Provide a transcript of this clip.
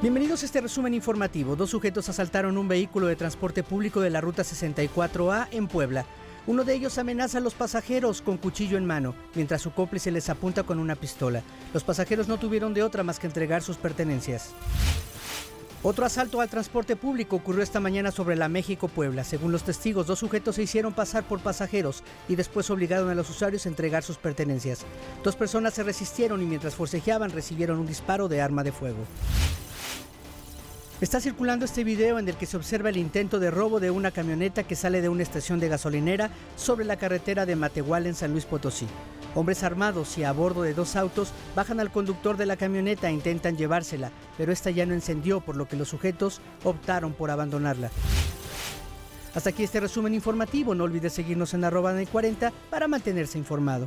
Bienvenidos a este resumen informativo. Dos sujetos asaltaron un vehículo de transporte público de la ruta 64A en Puebla. Uno de ellos amenaza a los pasajeros con cuchillo en mano, mientras su cómplice les apunta con una pistola. Los pasajeros no tuvieron de otra más que entregar sus pertenencias. Otro asalto al transporte público ocurrió esta mañana sobre la México-Puebla. Según los testigos, dos sujetos se hicieron pasar por pasajeros y después obligaron a los usuarios a entregar sus pertenencias. Dos personas se resistieron y mientras forcejeaban recibieron un disparo de arma de fuego. Está circulando este video en el que se observa el intento de robo de una camioneta que sale de una estación de gasolinera sobre la carretera de Matehual en San Luis Potosí. Hombres armados y a bordo de dos autos bajan al conductor de la camioneta e intentan llevársela, pero esta ya no encendió por lo que los sujetos optaron por abandonarla. Hasta aquí este resumen informativo, no olvides seguirnos en arroba 40 para mantenerse informado.